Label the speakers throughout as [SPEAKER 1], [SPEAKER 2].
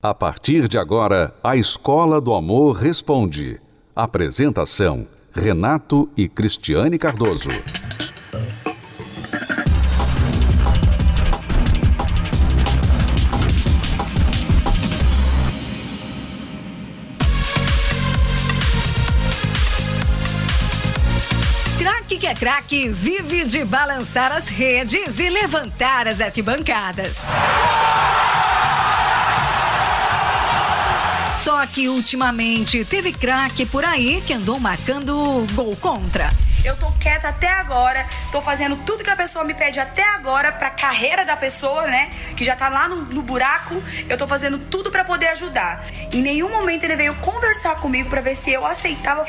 [SPEAKER 1] A partir de agora, a Escola do Amor Responde. Apresentação: Renato e Cristiane Cardoso.
[SPEAKER 2] Craque que é craque vive de balançar as redes e levantar as arquibancadas. Só que ultimamente teve craque por aí que andou marcando gol contra.
[SPEAKER 3] Eu tô quieta até agora, tô fazendo tudo que a pessoa me pede até agora pra carreira da pessoa, né? Que já tá lá no, no buraco. Eu tô fazendo tudo para poder ajudar. Em nenhum momento ele veio conversar comigo para ver se eu aceitava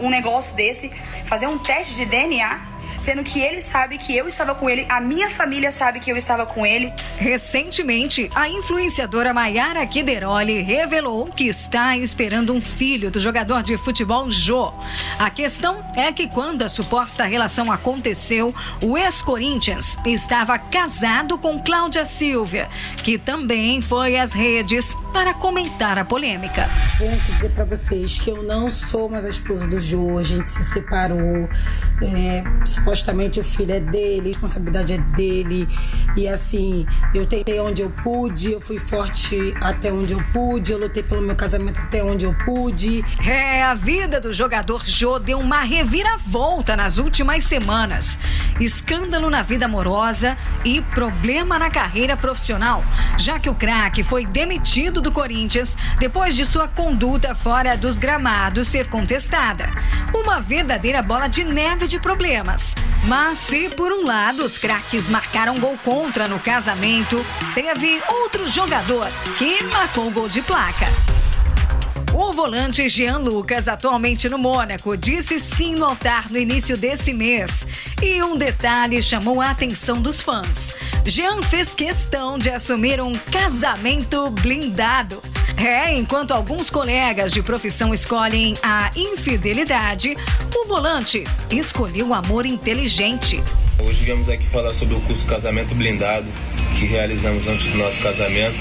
[SPEAKER 3] um negócio desse, fazer um teste de DNA sendo que ele sabe que eu estava com ele, a minha família sabe que eu estava com ele.
[SPEAKER 2] Recentemente, a influenciadora Maiara Kideroli revelou que está esperando um filho do jogador de futebol Jô. A questão é que quando a suposta relação aconteceu, o ex-Corinthians estava casado com Cláudia Silvia, que também foi às redes para comentar a polêmica.
[SPEAKER 4] Vou dizer para vocês que eu não sou mais a esposa do Jô, a gente se separou. É, supostamente o filho é dele, a responsabilidade é dele. E assim, eu tentei onde eu pude, eu fui forte até onde eu pude, eu lutei pelo meu casamento até onde eu pude.
[SPEAKER 2] É, a vida do jogador Jô deu uma reviravolta nas últimas semanas. Escândalo na vida amorosa e problema na carreira profissional, já que o craque foi demitido do Corinthians depois de sua conduta fora dos gramados ser contestada. Uma verdadeira bola de neve de problemas. Mas se por um lado os craques marcaram gol contra no casamento, teve outro jogador que marcou gol de placa. O volante Jean Lucas, atualmente no Mônaco, disse sim no altar no início desse mês. E um detalhe chamou a atenção dos fãs. Jean fez questão de assumir um casamento blindado. É, enquanto alguns colegas de profissão escolhem a infidelidade, o volante escolheu o amor inteligente.
[SPEAKER 5] Hoje viemos aqui falar sobre o curso Casamento Blindado que realizamos antes do nosso casamento.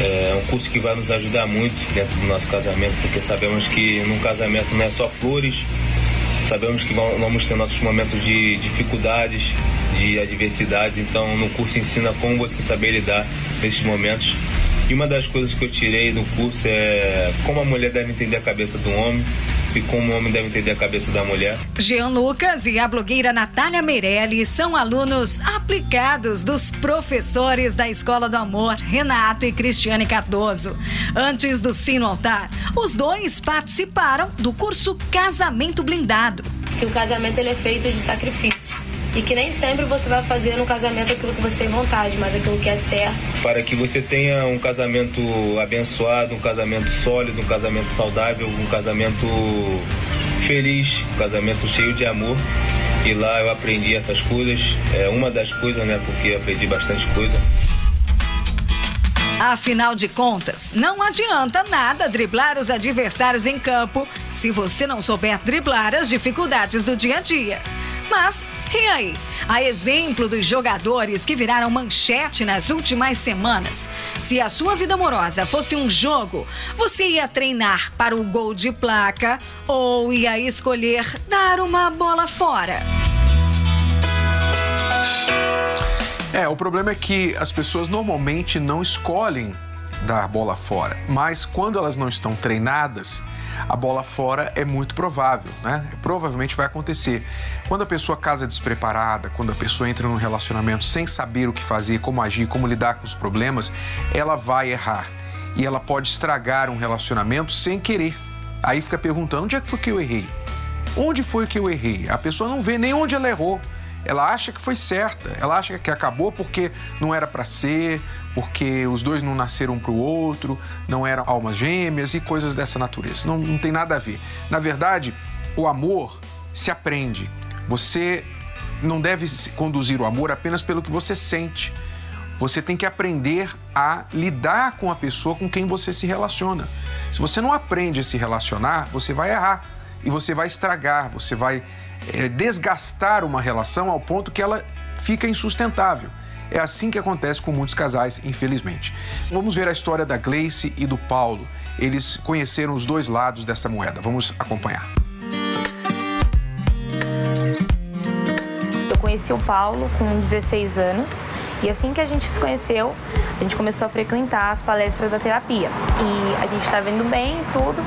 [SPEAKER 5] É um curso que vai nos ajudar muito dentro do nosso casamento, porque sabemos que num casamento não é só flores, sabemos que vamos ter nossos momentos de dificuldades, de adversidades, então no curso ensina como você saber lidar nesses momentos. E uma das coisas que eu tirei do curso é como a mulher deve entender a cabeça do homem e como o homem deve entender a cabeça da mulher.
[SPEAKER 2] Jean Lucas e a blogueira Natália Meirelli são alunos aplicados dos professores da Escola do Amor, Renato e Cristiane Cardoso. Antes do sino altar, os dois participaram do curso Casamento Blindado.
[SPEAKER 6] Que o casamento ele é feito de sacrifício e que nem sempre você vai fazer no casamento aquilo que você tem vontade, mas aquilo que é certo.
[SPEAKER 5] Para que você tenha um casamento abençoado, um casamento sólido, um casamento saudável, um casamento feliz, um casamento cheio de amor. E lá eu aprendi essas coisas, é uma das coisas, né, porque aprendi bastante coisa.
[SPEAKER 2] Afinal de contas, não adianta nada driblar os adversários em campo se você não souber driblar as dificuldades do dia a dia. Mas, e aí? A exemplo dos jogadores que viraram manchete nas últimas semanas. Se a sua vida amorosa fosse um jogo, você ia treinar para o gol de placa ou ia escolher dar uma bola fora?
[SPEAKER 7] É, o problema é que as pessoas normalmente não escolhem dar bola fora, mas quando elas não estão treinadas, a bola fora é muito provável, né? Provavelmente vai acontecer. Quando a pessoa casa despreparada, quando a pessoa entra num relacionamento sem saber o que fazer, como agir, como lidar com os problemas, ela vai errar. E ela pode estragar um relacionamento sem querer. Aí fica perguntando: onde é que foi que eu errei? Onde foi que eu errei? A pessoa não vê nem onde ela errou ela acha que foi certa, ela acha que acabou porque não era para ser, porque os dois não nasceram para o outro, não eram almas gêmeas e coisas dessa natureza. Não, não tem nada a ver. Na verdade, o amor se aprende. Você não deve conduzir o amor apenas pelo que você sente. Você tem que aprender a lidar com a pessoa com quem você se relaciona. Se você não aprende a se relacionar, você vai errar e você vai estragar, você vai é, desgastar uma relação ao ponto que ela fica insustentável. É assim que acontece com muitos casais, infelizmente. Vamos ver a história da Gleice e do Paulo. Eles conheceram os dois lados dessa moeda. Vamos acompanhar.
[SPEAKER 6] Eu conheci o Paulo com 16 anos e assim que a gente se conheceu, a gente começou a frequentar as palestras da terapia. E a gente está vendo bem tudo.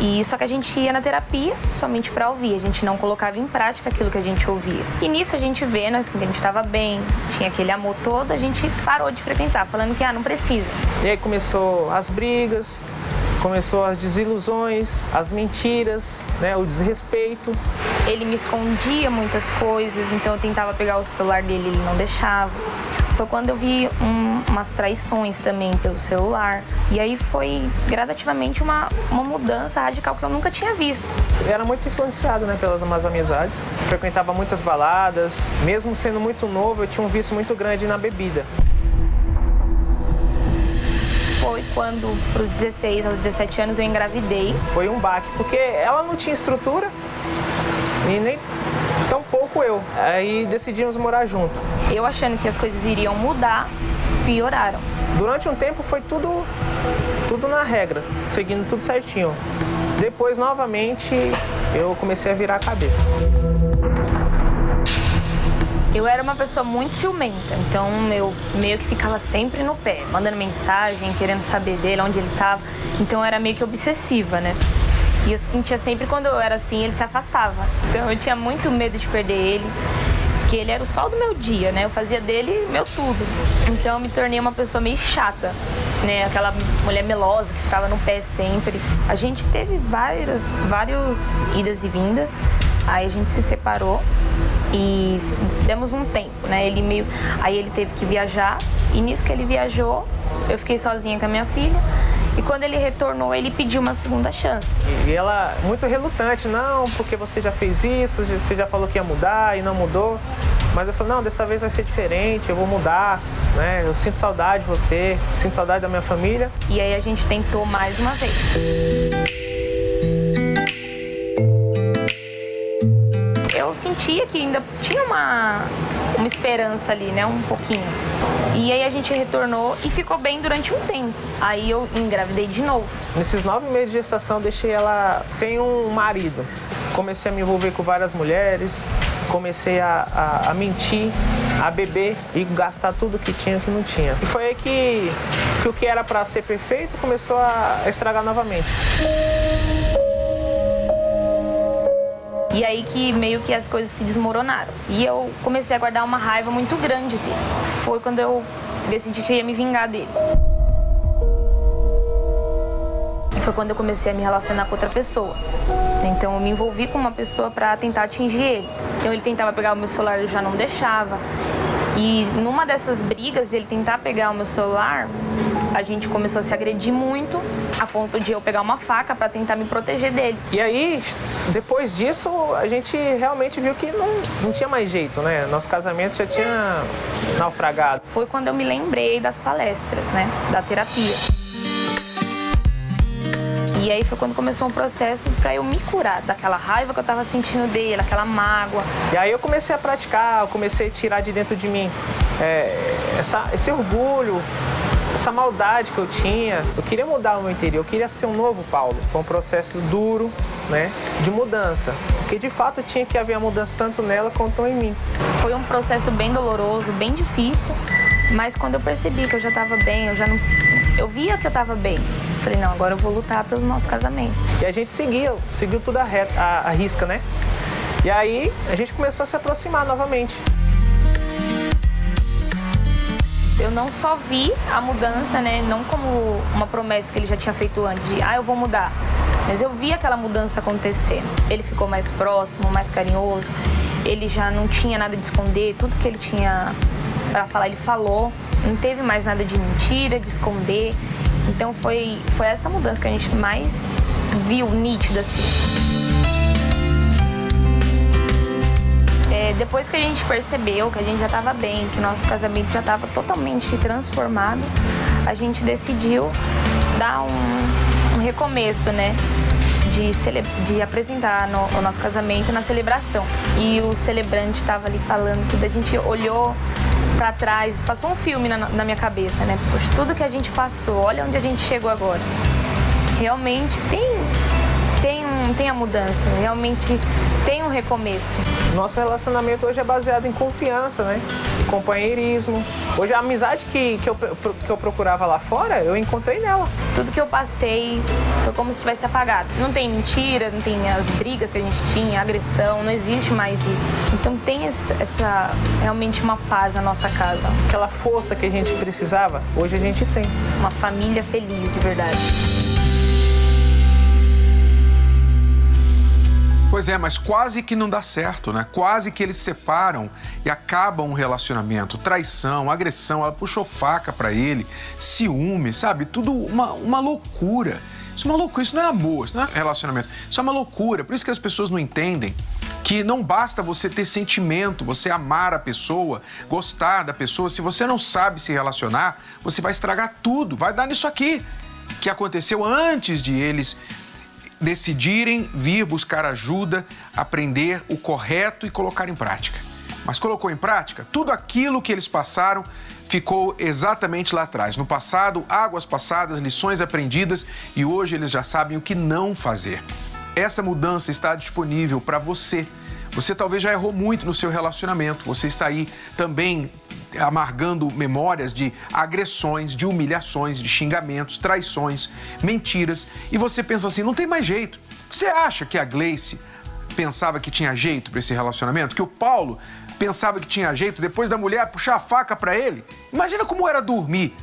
[SPEAKER 6] E só que a gente ia na terapia somente para ouvir, a gente não colocava em prática aquilo que a gente ouvia. E nisso a gente vendo assim que a gente estava bem, tinha aquele amor todo, a gente parou de frequentar, falando que ah, não precisa.
[SPEAKER 8] E aí começou as brigas, começou as desilusões, as mentiras, né, o desrespeito.
[SPEAKER 6] Ele me escondia muitas coisas, então eu tentava pegar o celular dele, ele não deixava. Foi quando eu vi um, umas traições também pelo celular. E aí foi gradativamente uma, uma mudança radical que eu nunca tinha visto.
[SPEAKER 8] Era muito influenciado né, pelas más amizades. Frequentava muitas baladas. Mesmo sendo muito novo, eu tinha um vício muito grande na bebida
[SPEAKER 6] foi quando, para os 16 aos 17 anos, eu engravidei.
[SPEAKER 8] Foi um baque, porque ela não tinha estrutura e nem tão pouco eu. Aí decidimos morar junto.
[SPEAKER 6] Eu achando que as coisas iriam mudar, pioraram.
[SPEAKER 8] Durante um tempo foi tudo, tudo na regra, seguindo tudo certinho. Depois, novamente, eu comecei a virar a cabeça.
[SPEAKER 6] Eu era uma pessoa muito ciumenta, então eu meio que ficava sempre no pé, mandando mensagem, querendo saber dele, onde ele estava. Então eu era meio que obsessiva, né? E eu sentia sempre quando eu era assim, ele se afastava. Então eu tinha muito medo de perder ele, que ele era o sol do meu dia, né? Eu fazia dele meu tudo. Então eu me tornei uma pessoa meio chata, né? Aquela mulher melosa que ficava no pé sempre. A gente teve várias, vários idas e vindas. Aí a gente se separou e demos um tempo, né? Ele meio, aí ele teve que viajar e nisso que ele viajou, eu fiquei sozinha com a minha filha. E quando ele retornou, ele pediu uma segunda chance.
[SPEAKER 8] E ela, muito relutante, não, porque você já fez isso, você já falou que ia mudar e não mudou. Mas eu falei, não, dessa vez vai ser diferente, eu vou mudar, né? Eu sinto saudade de você, sinto saudade da minha família.
[SPEAKER 6] E aí a gente tentou mais uma vez. Eu sentia que ainda tinha uma, uma esperança ali, né? Um pouquinho. E aí a gente retornou e ficou bem durante um tempo. Aí eu engravidei de novo.
[SPEAKER 8] Nesses nove meses de gestação, deixei ela sem um marido. Comecei a me envolver com várias mulheres, comecei a, a, a mentir, a beber e gastar tudo que tinha que não tinha. E foi aí que, que o que era para ser perfeito começou a estragar novamente.
[SPEAKER 6] E aí que meio que as coisas se desmoronaram. E eu comecei a guardar uma raiva muito grande dele. Foi quando eu decidi que eu ia me vingar dele. Foi quando eu comecei a me relacionar com outra pessoa. Então eu me envolvi com uma pessoa para tentar atingir ele. Então ele tentava pegar o meu celular, eu já não deixava. E numa dessas brigas, ele tentar pegar o meu celular, a gente começou a se agredir muito, a ponto de eu pegar uma faca para tentar me proteger dele.
[SPEAKER 8] E aí, depois disso, a gente realmente viu que não, não tinha mais jeito, né? Nosso casamento já tinha naufragado.
[SPEAKER 6] Foi quando eu me lembrei das palestras, né? Da terapia. E aí foi quando começou um processo para eu me curar daquela raiva que eu tava sentindo dele, aquela mágoa.
[SPEAKER 8] E aí eu comecei a praticar, eu comecei a tirar de dentro de mim é, essa, esse orgulho, essa maldade que eu tinha. Eu queria mudar o meu interior, eu queria ser um novo Paulo. Foi um processo duro, né, de mudança. Porque de fato tinha que haver a mudança tanto nela quanto em mim.
[SPEAKER 6] Foi um processo bem doloroso, bem difícil, mas quando eu percebi que eu já estava bem, eu já não. Eu via que eu estava bem. Falei, não, agora eu vou lutar pelo nosso casamento.
[SPEAKER 8] E a gente seguiu, seguiu tudo a, reta, a, a risca, né? E aí a gente começou a se aproximar novamente
[SPEAKER 6] eu não só vi a mudança, né, não como uma promessa que ele já tinha feito antes de, ah, eu vou mudar, mas eu vi aquela mudança acontecer. Ele ficou mais próximo, mais carinhoso. Ele já não tinha nada de esconder, tudo que ele tinha para falar ele falou. Não teve mais nada de mentira, de esconder. Então foi foi essa mudança que a gente mais viu nítida assim. Depois que a gente percebeu que a gente já estava bem, que nosso casamento já estava totalmente transformado, a gente decidiu dar um, um recomeço, né? De, de, apresentar no, o nosso casamento na celebração. E o celebrante estava ali falando tudo, a gente olhou para trás, passou um filme na, na minha cabeça, né? Poxa, tudo que a gente passou, olha onde a gente chegou agora. Realmente tem um, tem a mudança, realmente tem um recomeço.
[SPEAKER 8] Nosso relacionamento hoje é baseado em confiança, né? Companheirismo. Hoje a amizade que, que, eu, que eu procurava lá fora, eu encontrei nela.
[SPEAKER 6] Tudo que eu passei foi como se tivesse apagado. Não tem mentira, não tem as brigas que a gente tinha, agressão, não existe mais isso. Então tem essa realmente uma paz na nossa casa.
[SPEAKER 8] Aquela força que a gente precisava, hoje a gente tem.
[SPEAKER 6] Uma família feliz de verdade.
[SPEAKER 7] Pois é, mas quase que não dá certo, né? Quase que eles separam e acabam um relacionamento. Traição, agressão, ela puxou faca para ele, ciúme, sabe? Tudo uma, uma loucura. Isso é uma loucura, isso não é amor, isso não é relacionamento. Isso é uma loucura. Por isso que as pessoas não entendem que não basta você ter sentimento, você amar a pessoa, gostar da pessoa. Se você não sabe se relacionar, você vai estragar tudo. Vai dar nisso aqui que aconteceu antes de eles decidirem vir buscar ajuda, aprender o correto e colocar em prática. Mas colocou em prática, tudo aquilo que eles passaram ficou exatamente lá atrás. No passado, águas passadas, lições aprendidas e hoje eles já sabem o que não fazer. Essa mudança está disponível para você. Você talvez já errou muito no seu relacionamento, você está aí também amargando memórias de agressões, de humilhações, de xingamentos, traições, mentiras, e você pensa assim: não tem mais jeito. Você acha que a Gleice pensava que tinha jeito para esse relacionamento? Que o Paulo pensava que tinha jeito depois da mulher puxar a faca para ele? Imagina como era dormir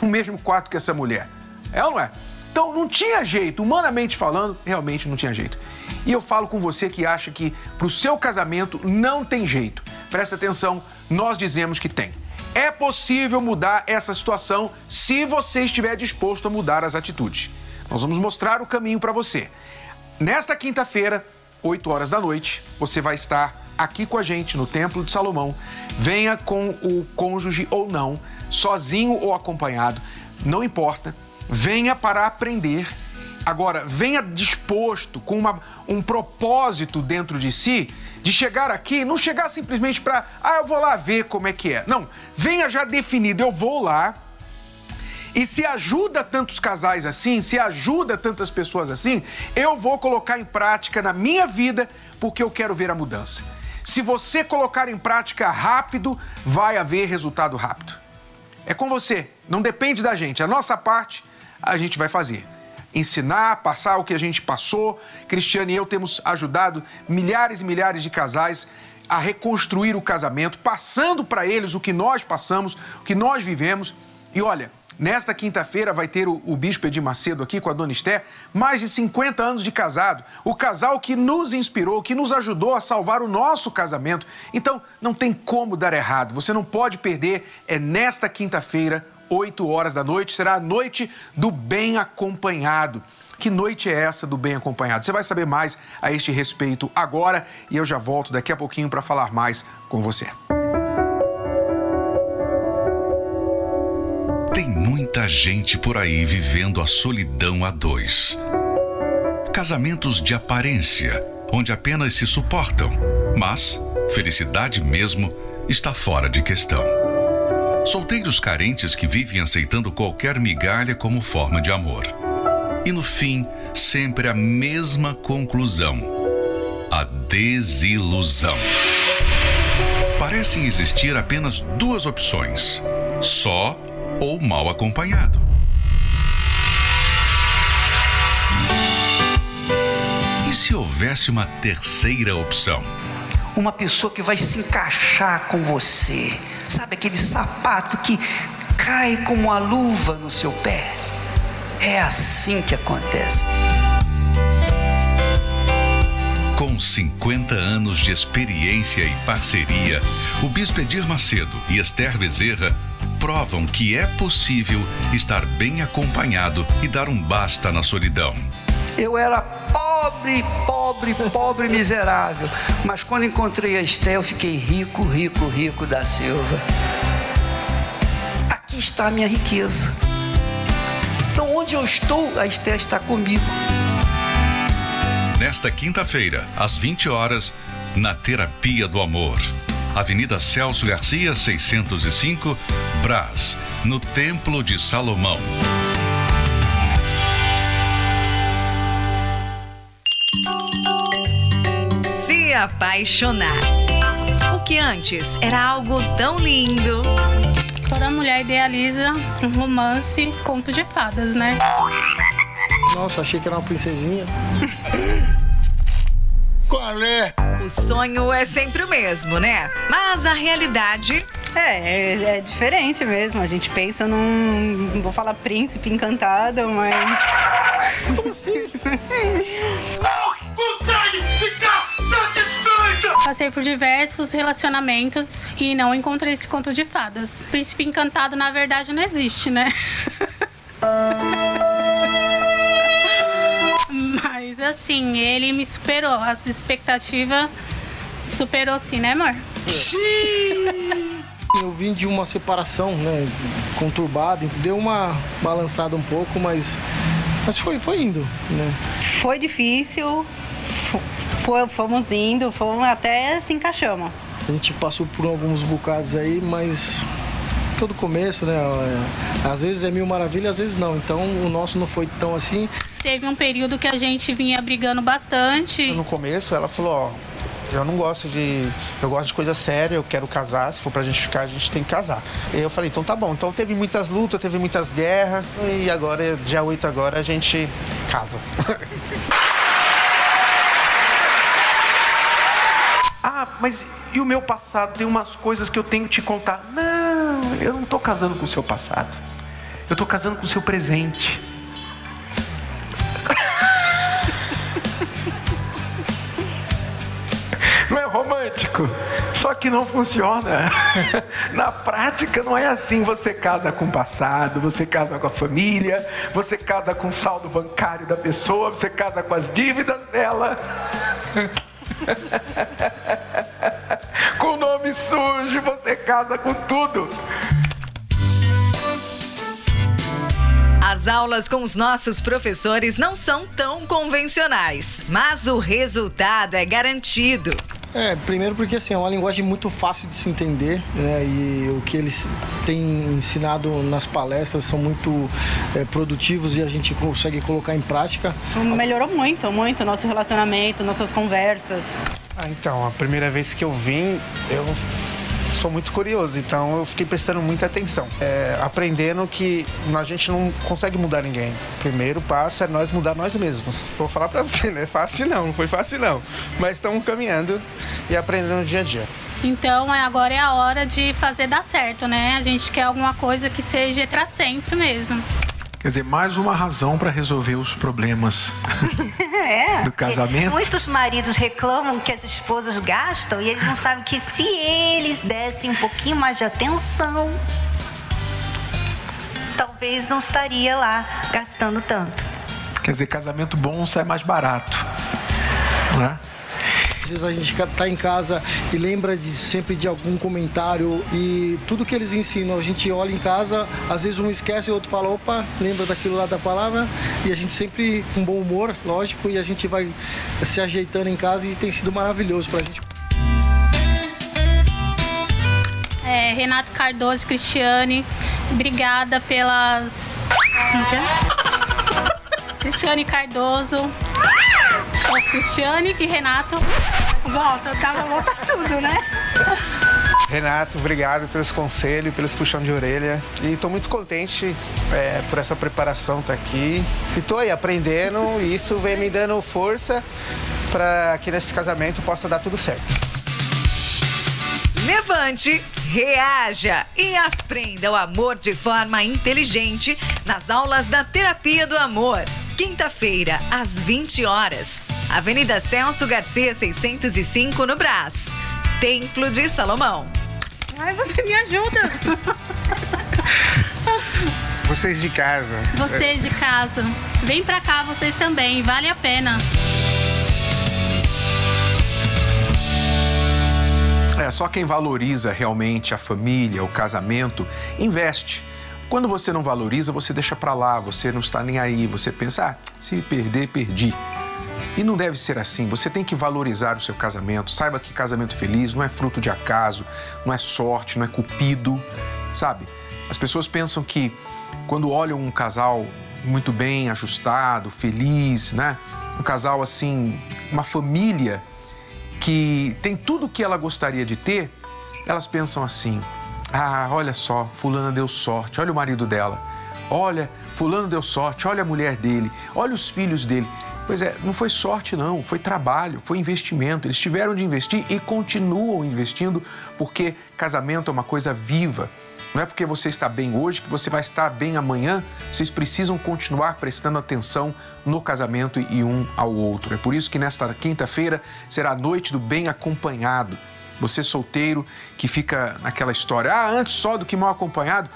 [SPEAKER 7] no mesmo quarto que essa mulher. É ou não é? Então não tinha jeito, humanamente falando, realmente não tinha jeito. E eu falo com você que acha que para o seu casamento não tem jeito. Presta atenção, nós dizemos que tem. É possível mudar essa situação se você estiver disposto a mudar as atitudes. Nós vamos mostrar o caminho para você. Nesta quinta-feira, 8 horas da noite, você vai estar aqui com a gente no Templo de Salomão. Venha com o cônjuge ou não, sozinho ou acompanhado, não importa. Venha para aprender. Agora, venha disposto, com uma, um propósito dentro de si de chegar aqui, não chegar simplesmente para, ah, eu vou lá ver como é que é. Não, venha já definido, eu vou lá. E se ajuda tantos casais assim, se ajuda tantas pessoas assim, eu vou colocar em prática na minha vida porque eu quero ver a mudança. Se você colocar em prática rápido, vai haver resultado rápido. É com você, não depende da gente. A nossa parte a gente vai fazer ensinar, passar o que a gente passou. Cristiane e eu temos ajudado milhares e milhares de casais a reconstruir o casamento, passando para eles o que nós passamos, o que nós vivemos. E olha, nesta quinta-feira vai ter o, o Bispo Edir Macedo aqui com a Dona Esté, mais de 50 anos de casado. O casal que nos inspirou, que nos ajudou a salvar o nosso casamento. Então, não tem como dar errado. Você não pode perder. É nesta quinta-feira, 8 horas da noite, será a noite do bem acompanhado. Que noite é essa do bem acompanhado? Você vai saber mais a este respeito agora e eu já volto daqui a pouquinho para falar mais com você.
[SPEAKER 1] Tem muita gente por aí vivendo a solidão a dois. Casamentos de aparência, onde apenas se suportam, mas felicidade mesmo está fora de questão. Solteiros carentes que vivem aceitando qualquer migalha como forma de amor. E no fim, sempre a mesma conclusão: a desilusão. Parecem existir apenas duas opções: só ou mal acompanhado. E se houvesse uma terceira opção?
[SPEAKER 9] Uma pessoa que vai se encaixar com você Sabe aquele sapato que cai como uma luva no seu pé? É assim que acontece.
[SPEAKER 1] Com 50 anos de experiência e parceria, o Bispo Edir Macedo e Esther Bezerra provam que é possível estar bem acompanhado e dar um basta na solidão.
[SPEAKER 9] Eu era pobre, pobre, pobre, miserável. Mas quando encontrei a Esté, eu fiquei rico, rico, rico da Silva. Aqui está a minha riqueza. Então, onde eu estou, a Esté está comigo.
[SPEAKER 1] Nesta quinta-feira, às 20 horas, na Terapia do Amor. Avenida Celso Garcia, 605, Brás, no Templo de Salomão.
[SPEAKER 2] Apaixonar. O que antes era algo tão lindo.
[SPEAKER 10] Toda mulher idealiza um romance, conto de fadas, né?
[SPEAKER 11] Nossa, achei que era uma princesinha.
[SPEAKER 2] Qual é? O sonho é sempre o mesmo, né? Mas a realidade.
[SPEAKER 12] É, é, é diferente mesmo. A gente pensa num. Não vou falar príncipe encantado, mas.
[SPEAKER 11] Como assim?
[SPEAKER 10] Passei por diversos relacionamentos e não encontrei esse conto de fadas. Príncipe encantado, na verdade, não existe, né? Mas assim, ele me superou. As expectativas superou sim, né, amor?
[SPEAKER 11] Eu vim de uma separação, né, conturbada, deu uma balançada um pouco, mas, mas foi, foi indo, né?
[SPEAKER 12] Foi difícil, fomos indo, fomos até se encaixamos.
[SPEAKER 11] A gente passou por alguns bocados aí, mas todo começo, né? Às vezes é mil maravilhas, às vezes não. Então o nosso não foi tão assim.
[SPEAKER 10] Teve um período que a gente vinha brigando bastante.
[SPEAKER 13] No começo ela falou, ó, eu não gosto de. Eu gosto de coisa séria, eu quero casar. Se for pra gente ficar, a gente tem que casar. E eu falei, então tá bom. Então teve muitas lutas, teve muitas guerras. E agora, dia 8 agora, a gente casa.
[SPEAKER 7] ah, mas e o meu passado? Tem umas coisas que eu tenho que te contar. Não, eu não tô casando com o seu passado. Eu tô casando com o seu presente. Não é romântico, só que não funciona. Na prática não é assim. Você casa com o passado, você casa com a família, você casa com o saldo bancário da pessoa, você casa com as dívidas dela. com nome sujo, você casa com tudo.
[SPEAKER 2] As aulas com os nossos professores não são tão convencionais, mas o resultado é garantido.
[SPEAKER 11] É, primeiro porque assim, é uma linguagem muito fácil de se entender, né? E o que eles têm ensinado nas palestras são muito é, produtivos e a gente consegue colocar em prática.
[SPEAKER 12] Melhorou muito, muito o nosso relacionamento, nossas conversas.
[SPEAKER 13] Ah, então, a primeira vez que eu vim, eu sou muito curioso, então eu fiquei prestando muita atenção. É, aprendendo que a gente não consegue mudar ninguém. O primeiro passo é nós mudar nós mesmos. Vou falar pra você, não é fácil não, não foi fácil não. Mas estamos caminhando e aprendendo dia a dia.
[SPEAKER 10] Então agora é a hora de fazer dar certo, né? A gente quer alguma coisa que seja para sempre mesmo.
[SPEAKER 7] Quer dizer, mais uma razão para resolver os problemas
[SPEAKER 14] é,
[SPEAKER 7] do casamento.
[SPEAKER 14] Muitos maridos reclamam que as esposas gastam e eles não sabem que se eles dessem um pouquinho mais de atenção, talvez não estaria lá gastando tanto.
[SPEAKER 7] Quer dizer, casamento bom sai mais barato, né?
[SPEAKER 11] Às vezes a gente está em casa e lembra de, sempre de algum comentário e tudo que eles ensinam, a gente olha em casa, às vezes um esquece e o outro fala, opa, lembra daquilo lá da palavra e a gente sempre com bom humor, lógico, e a gente vai se ajeitando em casa e tem sido maravilhoso para a gente.
[SPEAKER 10] É, Renato Cardoso, Cristiane, obrigada pelas. Cristiane Cardoso, Cristiane e Renato. Volta, tava volta tudo, né?
[SPEAKER 13] Renato, obrigado pelos conselhos, pelos puxão de orelha. E estou muito contente é, por essa preparação estar tá aqui. E estou aí aprendendo e isso vem me dando força para que nesse casamento possa dar tudo certo.
[SPEAKER 2] Levante, reaja e aprenda o amor de forma inteligente nas aulas da Terapia do Amor. Quinta-feira, às 20 horas. Avenida Celso Garcia, 605, no Brás. Templo de Salomão.
[SPEAKER 12] Ai, você me ajuda.
[SPEAKER 13] Vocês de casa.
[SPEAKER 10] Vocês de casa. Vem pra cá, vocês também. Vale a pena.
[SPEAKER 7] É, só quem valoriza realmente a família, o casamento, investe. Quando você não valoriza, você deixa para lá, você não está nem aí, você pensa, ah, se perder, perdi. E não deve ser assim. Você tem que valorizar o seu casamento. Saiba que casamento feliz não é fruto de acaso, não é sorte, não é cupido, sabe? As pessoas pensam que quando olham um casal muito bem ajustado, feliz, né? Um casal assim, uma família que tem tudo o que ela gostaria de ter, elas pensam assim: ah, olha só, Fulana deu sorte, olha o marido dela. Olha, Fulano deu sorte, olha a mulher dele, olha os filhos dele. Pois é, não foi sorte, não, foi trabalho, foi investimento. Eles tiveram de investir e continuam investindo porque casamento é uma coisa viva. Não é porque você está bem hoje que você vai estar bem amanhã. Vocês precisam continuar prestando atenção no casamento e um ao outro. É por isso que nesta quinta-feira será a noite do bem acompanhado. Você solteiro que fica naquela história, ah, antes só do que mal acompanhado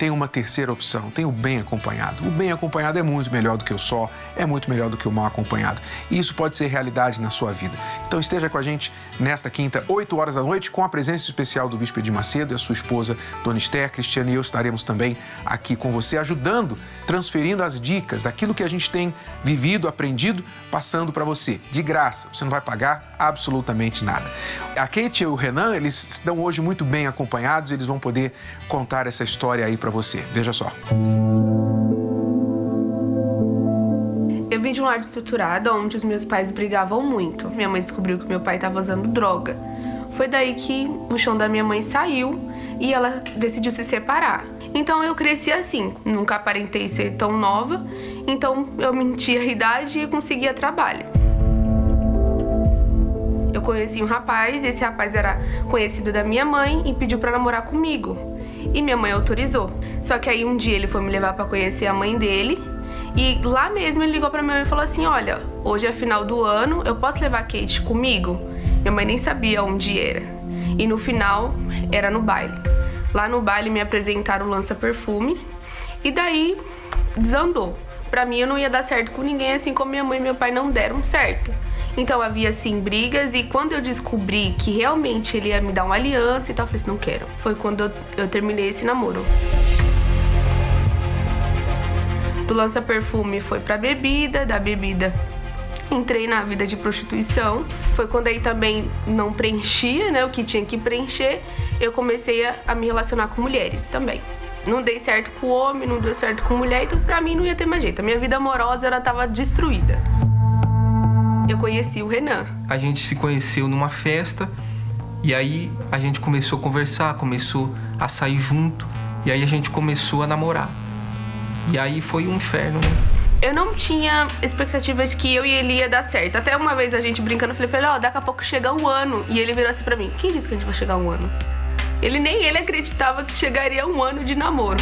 [SPEAKER 7] tem uma terceira opção, tem o bem acompanhado. O bem acompanhado é muito melhor do que o só, é muito melhor do que o mal acompanhado. E isso pode ser realidade na sua vida. Então esteja com a gente nesta quinta, 8 horas da noite, com a presença especial do Bispo Edir Macedo e a sua esposa, Dona Esther. Cristiane e eu estaremos também aqui com você, ajudando, transferindo as dicas daquilo que a gente tem vivido, aprendido, passando para você, de graça. Você não vai pagar absolutamente nada. A Kate e o Renan, eles estão hoje muito bem acompanhados, eles vão poder contar essa história aí para para você. Veja só.
[SPEAKER 15] Eu vim de um lar estruturado onde os meus pais brigavam muito. Minha mãe descobriu que meu pai estava usando droga. Foi daí que o chão da minha mãe saiu e ela decidiu se separar. Então eu cresci assim, nunca aparentei ser tão nova, então eu mentia a idade e conseguia trabalho. Eu conheci um rapaz, esse rapaz era conhecido da minha mãe e pediu para namorar comigo e minha mãe autorizou. Só que aí um dia ele foi me levar para conhecer a mãe dele e lá mesmo ele ligou para minha mãe e falou assim: "Olha, hoje é final do ano, eu posso levar a Kate comigo?" Minha mãe nem sabia onde era. E no final era no baile. Lá no baile me apresentaram o lança perfume e daí desandou. Para mim eu não ia dar certo com ninguém, assim como minha mãe e meu pai não deram certo. Então havia assim brigas e quando eu descobri que realmente ele ia me dar uma aliança e tal, eu falei assim, não quero. Foi quando eu, eu terminei esse namoro. Do lança perfume foi pra bebida, da bebida entrei na vida de prostituição. Foi quando aí também não preenchia, né, o que tinha que preencher, eu comecei a, a me relacionar com mulheres também. Não dei certo com homem, não deu certo com mulher, então pra mim não ia ter mais jeito. A minha vida amorosa ela tava destruída eu conheci o Renan.
[SPEAKER 16] A gente se conheceu numa festa e aí a gente começou a conversar, começou a sair junto e aí a gente começou a namorar. E aí foi um inferno, né?
[SPEAKER 15] Eu não tinha expectativa de que eu e ele ia dar certo. Até uma vez a gente brincando, eu falei pra ele, ó, oh, daqui a pouco chega um ano. E ele virou assim pra mim, quem disse que a gente vai chegar um ano? Ele nem ele acreditava que chegaria um ano de namoro.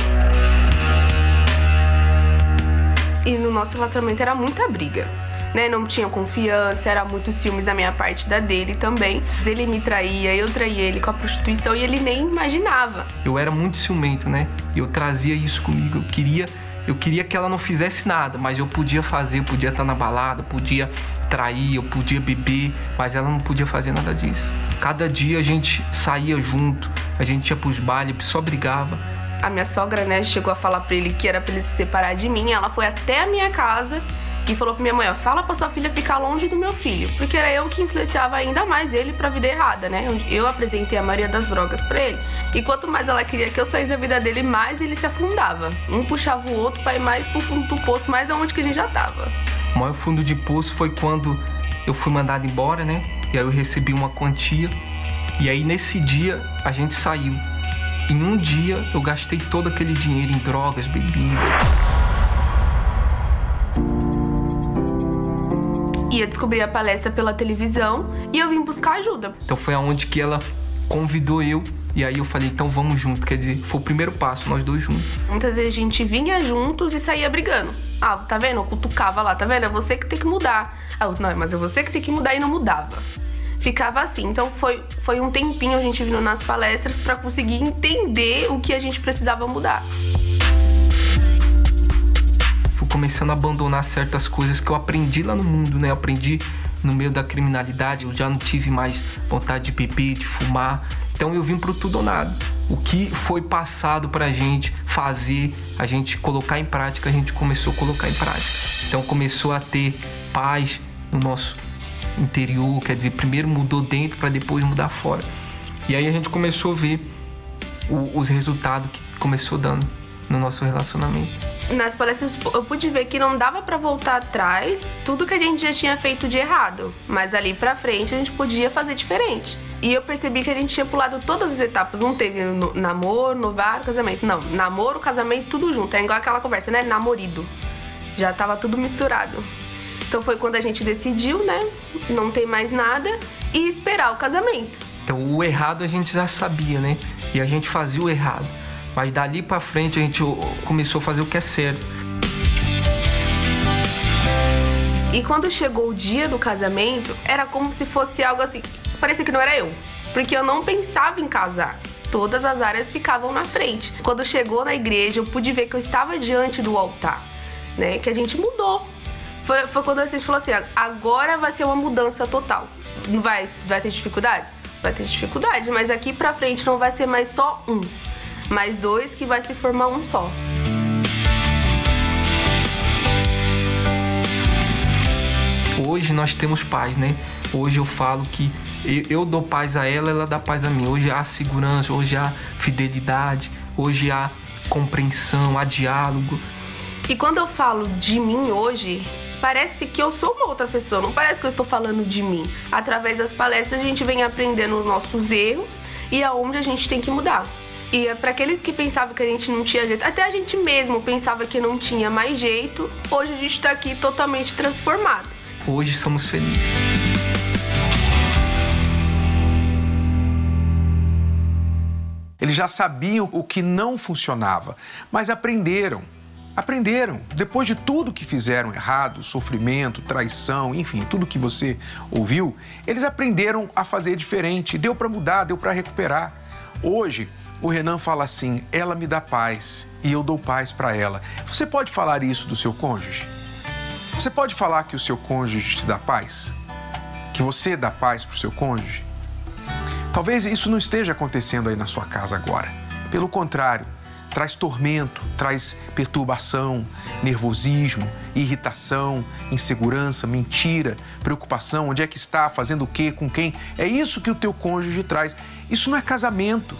[SPEAKER 15] E no nosso relacionamento era muita briga né? Não tinha confiança, era muito ciúmes da minha parte da dele também. Ele me traía, eu traía ele com a prostituição e ele nem imaginava.
[SPEAKER 16] Eu era muito ciumento, né? Eu trazia isso comigo, eu queria eu queria que ela não fizesse nada, mas eu podia fazer, eu podia estar na balada, podia trair, eu podia beber, mas ela não podia fazer nada disso. Cada dia a gente saía junto, a gente ia pros bailes, só brigava.
[SPEAKER 15] A minha sogra, né, chegou a falar para ele que era para ele se separar de mim. Ela foi até a minha casa e falou pra minha mãe, ó, fala pra sua filha ficar longe do meu filho, porque era eu que influenciava ainda mais ele pra vida errada, né? Eu apresentei a maioria das drogas pra ele, e quanto mais ela queria que eu saísse da vida dele, mais ele se afundava. Um puxava o outro pra ir mais pro fundo do poço, mais aonde que a gente já tava.
[SPEAKER 16] O maior fundo de poço foi quando eu fui mandado embora, né? E aí eu recebi uma quantia, e aí nesse dia a gente saiu. Em um dia eu gastei todo aquele dinheiro em drogas, bebidas.
[SPEAKER 15] Descobrir a palestra pela televisão e eu vim buscar ajuda.
[SPEAKER 16] Então foi aonde que ela convidou eu e aí eu falei, então vamos junto. Quer dizer, foi o primeiro passo, nós dois juntos.
[SPEAKER 15] Muitas vezes a gente vinha juntos e saía brigando. Ah, tá vendo? Eu cutucava lá, tá vendo? É você que tem que mudar. Ah, não, mas é você que tem que mudar e não mudava. Ficava assim. Então foi, foi um tempinho a gente vindo nas palestras para conseguir entender o que a gente precisava mudar
[SPEAKER 16] começando a abandonar certas coisas que eu aprendi lá no mundo, né? Eu aprendi no meio da criminalidade, eu já não tive mais vontade de beber, de fumar. Então eu vim pro tudo ou nada. O que foi passado pra gente fazer, a gente colocar em prática, a gente começou a colocar em prática. Então começou a ter paz no nosso interior, quer dizer, primeiro mudou dentro para depois mudar fora. E aí a gente começou a ver o, os resultados que começou dando no nosso relacionamento.
[SPEAKER 15] Nas palestras eu pude ver que não dava para voltar atrás tudo que a gente já tinha feito de errado, mas ali para frente a gente podia fazer diferente. E eu percebi que a gente tinha pulado todas as etapas, não teve no, namoro, noivado, casamento, não, namoro, casamento, tudo junto. É igual aquela conversa, né? Namorido. Já tava tudo misturado. Então foi quando a gente decidiu, né? Não tem mais nada e esperar o casamento.
[SPEAKER 16] Então o errado a gente já sabia, né? E a gente fazia o errado. Mas dali para frente a gente começou a fazer o que é certo.
[SPEAKER 15] E quando chegou o dia do casamento, era como se fosse algo assim, parecia que não era eu, porque eu não pensava em casar. Todas as áreas ficavam na frente. Quando chegou na igreja, eu pude ver que eu estava diante do altar, né? Que a gente mudou. Foi, foi quando a gente falou assim: agora vai ser uma mudança total. Vai, vai ter dificuldades? Vai ter dificuldades, mas aqui pra frente não vai ser mais só um mais dois que vai se formar um só.
[SPEAKER 16] Hoje nós temos paz, né? Hoje eu falo que eu dou paz a ela, ela dá paz a mim. Hoje há segurança, hoje há fidelidade, hoje há compreensão, há diálogo.
[SPEAKER 15] E quando eu falo de mim hoje, parece que eu sou uma outra pessoa, não parece que eu estou falando de mim. Através das palestras a gente vem aprendendo os nossos erros e aonde a gente tem que mudar. E é para aqueles que pensavam que a gente não tinha jeito, até a gente mesmo pensava que não tinha mais jeito, hoje a gente está aqui totalmente transformado.
[SPEAKER 16] Hoje somos felizes.
[SPEAKER 7] Eles já sabiam o que não funcionava, mas aprenderam. Aprenderam. Depois de tudo que fizeram errado, sofrimento, traição, enfim, tudo que você ouviu, eles aprenderam a fazer diferente. Deu para mudar, deu para recuperar. Hoje, o Renan fala assim: ela me dá paz e eu dou paz para ela. Você pode falar isso do seu cônjuge? Você pode falar que o seu cônjuge te dá paz? Que você dá paz para o seu cônjuge? Talvez isso não esteja acontecendo aí na sua casa agora. Pelo contrário, traz tormento, traz perturbação, nervosismo, irritação, insegurança, mentira, preocupação, onde é que está, fazendo o quê, com quem. É isso que o teu cônjuge traz. Isso não é casamento.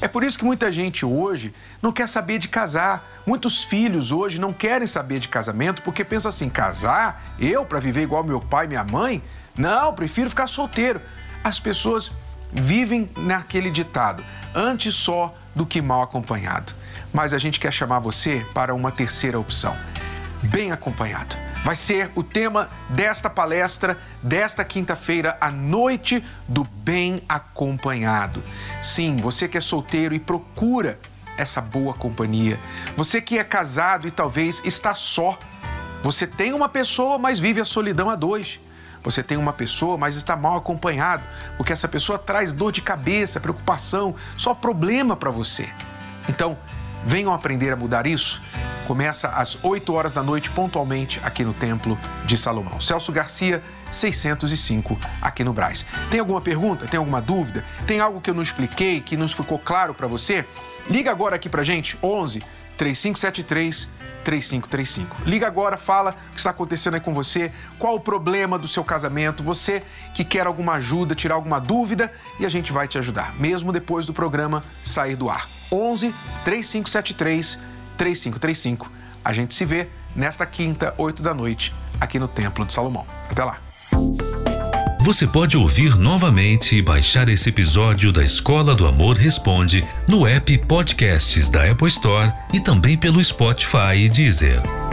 [SPEAKER 7] É por isso que muita gente hoje não quer saber de casar. Muitos filhos hoje não querem saber de casamento porque pensa assim: casar? Eu para viver igual meu pai e minha mãe? Não, prefiro ficar solteiro. As pessoas vivem naquele ditado: antes só do que mal acompanhado. Mas a gente quer chamar você para uma terceira opção: bem acompanhado vai ser o tema desta palestra, desta quinta-feira, a noite do bem acompanhado. Sim, você que é solteiro e procura essa boa companhia. Você que é casado e talvez está só. Você tem uma pessoa, mas vive a solidão a dois. Você tem uma pessoa, mas está mal acompanhado, porque essa pessoa traz dor de cabeça, preocupação, só problema para você. Então, venham aprender a mudar isso começa às 8 horas da noite, pontualmente, aqui no Templo de Salomão. Celso Garcia, 605, aqui no Braz. Tem alguma pergunta? Tem alguma dúvida? Tem algo que eu não expliquei, que não ficou claro para você? Liga agora aqui para gente, 11 3573 3535. Liga agora, fala o que está acontecendo aí com você, qual o problema do seu casamento, você que quer alguma ajuda, tirar alguma dúvida e a gente vai te ajudar, mesmo depois do programa sair do ar. 11 3573 3535. A gente se vê nesta quinta, 8 da noite, aqui no Templo de Salomão. Até lá.
[SPEAKER 1] Você pode ouvir novamente e baixar esse episódio da Escola do Amor Responde no app Podcasts da Apple Store e também pelo Spotify e Deezer.